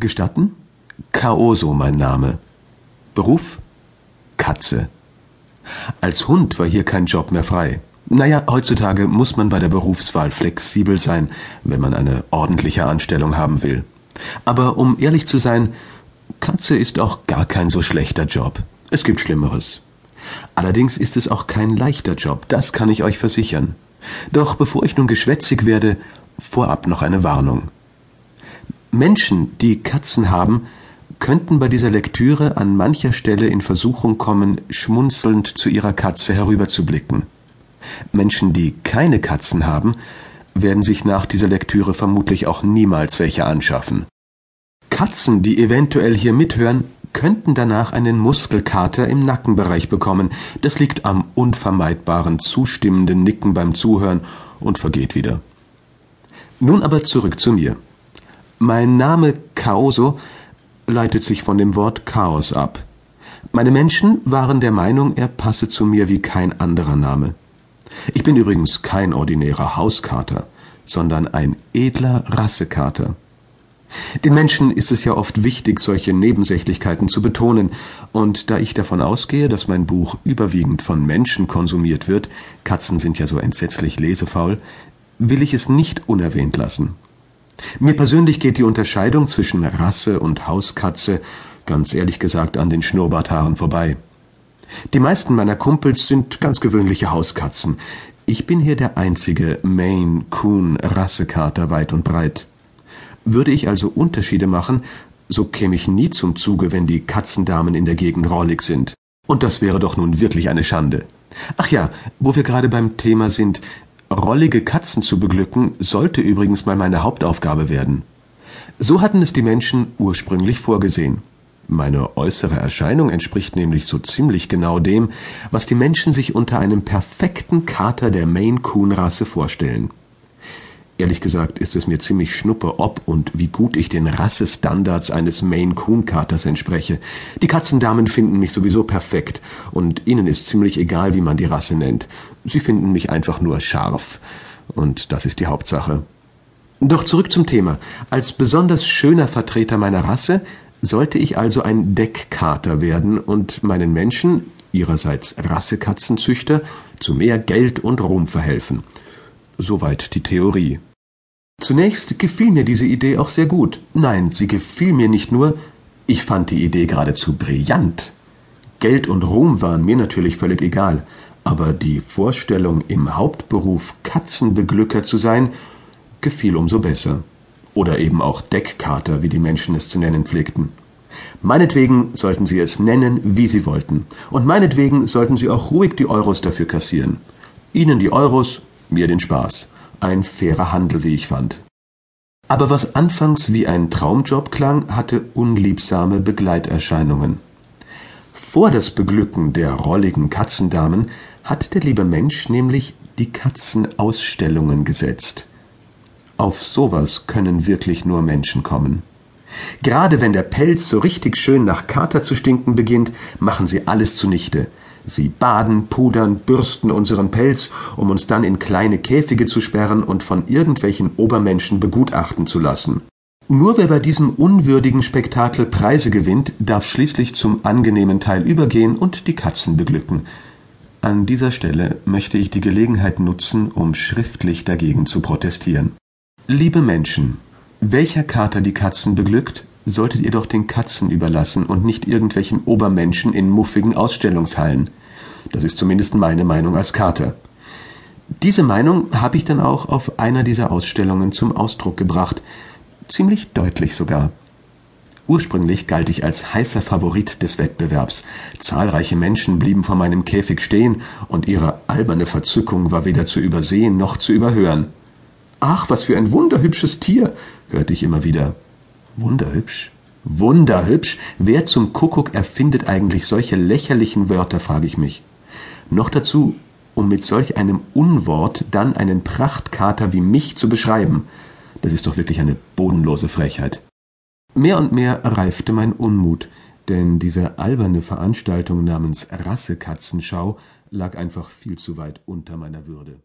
Gestatten? Kaoso mein Name. Beruf? Katze. Als Hund war hier kein Job mehr frei. Naja, heutzutage muss man bei der Berufswahl flexibel sein, wenn man eine ordentliche Anstellung haben will. Aber um ehrlich zu sein, Katze ist auch gar kein so schlechter Job. Es gibt Schlimmeres. Allerdings ist es auch kein leichter Job, das kann ich euch versichern. Doch bevor ich nun geschwätzig werde, vorab noch eine Warnung. Menschen, die Katzen haben, könnten bei dieser Lektüre an mancher Stelle in Versuchung kommen, schmunzelnd zu ihrer Katze herüberzublicken. Menschen, die keine Katzen haben, werden sich nach dieser Lektüre vermutlich auch niemals welche anschaffen. Katzen, die eventuell hier mithören, könnten danach einen Muskelkater im Nackenbereich bekommen. Das liegt am unvermeidbaren zustimmenden Nicken beim Zuhören und vergeht wieder. Nun aber zurück zu mir. Mein Name Kaoso leitet sich von dem Wort Chaos ab. Meine Menschen waren der Meinung, er passe zu mir wie kein anderer Name. Ich bin übrigens kein ordinärer Hauskater, sondern ein edler Rassekater. Den Menschen ist es ja oft wichtig, solche Nebensächlichkeiten zu betonen, und da ich davon ausgehe, dass mein Buch überwiegend von Menschen konsumiert wird, Katzen sind ja so entsetzlich lesefaul, will ich es nicht unerwähnt lassen. Mir persönlich geht die Unterscheidung zwischen Rasse und Hauskatze ganz ehrlich gesagt an den Schnurrbarthaaren vorbei. Die meisten meiner Kumpels sind ganz gewöhnliche Hauskatzen. Ich bin hier der einzige Maine Coon Rassekater weit und breit. Würde ich also Unterschiede machen, so käme ich nie zum Zuge, wenn die Katzendamen in der Gegend rollig sind. Und das wäre doch nun wirklich eine Schande. Ach ja, wo wir gerade beim Thema sind, rollige Katzen zu beglücken, sollte übrigens mal meine Hauptaufgabe werden. So hatten es die Menschen ursprünglich vorgesehen. Meine äußere Erscheinung entspricht nämlich so ziemlich genau dem, was die Menschen sich unter einem perfekten Kater der Maine Coon Rasse vorstellen. Ehrlich gesagt ist es mir ziemlich schnuppe, ob und wie gut ich den Rassestandards eines Maine Coon Katers entspreche. Die Katzendamen finden mich sowieso perfekt und ihnen ist ziemlich egal, wie man die Rasse nennt. Sie finden mich einfach nur scharf. Und das ist die Hauptsache. Doch zurück zum Thema. Als besonders schöner Vertreter meiner Rasse sollte ich also ein Deckkater werden und meinen Menschen, ihrerseits Rassekatzenzüchter, zu mehr Geld und Ruhm verhelfen. Soweit die Theorie. Zunächst gefiel mir diese Idee auch sehr gut. Nein, sie gefiel mir nicht nur, ich fand die Idee geradezu brillant. Geld und Ruhm waren mir natürlich völlig egal, aber die Vorstellung, im Hauptberuf Katzenbeglücker zu sein, gefiel umso besser. Oder eben auch Deckkater, wie die Menschen es zu nennen pflegten. Meinetwegen sollten sie es nennen, wie sie wollten. Und meinetwegen sollten sie auch ruhig die Euros dafür kassieren. Ihnen die Euros, mir den Spaß. Ein fairer Handel, wie ich fand. Aber was anfangs wie ein Traumjob klang, hatte unliebsame Begleiterscheinungen. Vor das Beglücken der rolligen Katzendamen hat der liebe Mensch nämlich die Katzenausstellungen gesetzt. Auf sowas können wirklich nur Menschen kommen. Gerade wenn der Pelz so richtig schön nach Kater zu stinken beginnt, machen sie alles zunichte. Sie baden, pudern, bürsten unseren Pelz, um uns dann in kleine Käfige zu sperren und von irgendwelchen Obermenschen begutachten zu lassen. Nur wer bei diesem unwürdigen Spektakel Preise gewinnt, darf schließlich zum angenehmen Teil übergehen und die Katzen beglücken. An dieser Stelle möchte ich die Gelegenheit nutzen, um schriftlich dagegen zu protestieren. Liebe Menschen, welcher Kater die Katzen beglückt, solltet ihr doch den Katzen überlassen und nicht irgendwelchen Obermenschen in muffigen Ausstellungshallen. Das ist zumindest meine Meinung als Kater. Diese Meinung habe ich dann auch auf einer dieser Ausstellungen zum Ausdruck gebracht, ziemlich deutlich sogar. Ursprünglich galt ich als heißer Favorit des Wettbewerbs. Zahlreiche Menschen blieben vor meinem Käfig stehen, und ihre alberne Verzückung war weder zu übersehen noch zu überhören. Ach, was für ein wunderhübsches Tier, hörte ich immer wieder. Wunderhübsch? Wunderhübsch? Wer zum Kuckuck erfindet eigentlich solche lächerlichen Wörter, frage ich mich. Noch dazu, um mit solch einem Unwort dann einen Prachtkater wie mich zu beschreiben. Das ist doch wirklich eine bodenlose Frechheit. Mehr und mehr reifte mein Unmut, denn diese alberne Veranstaltung namens Rassekatzenschau lag einfach viel zu weit unter meiner Würde.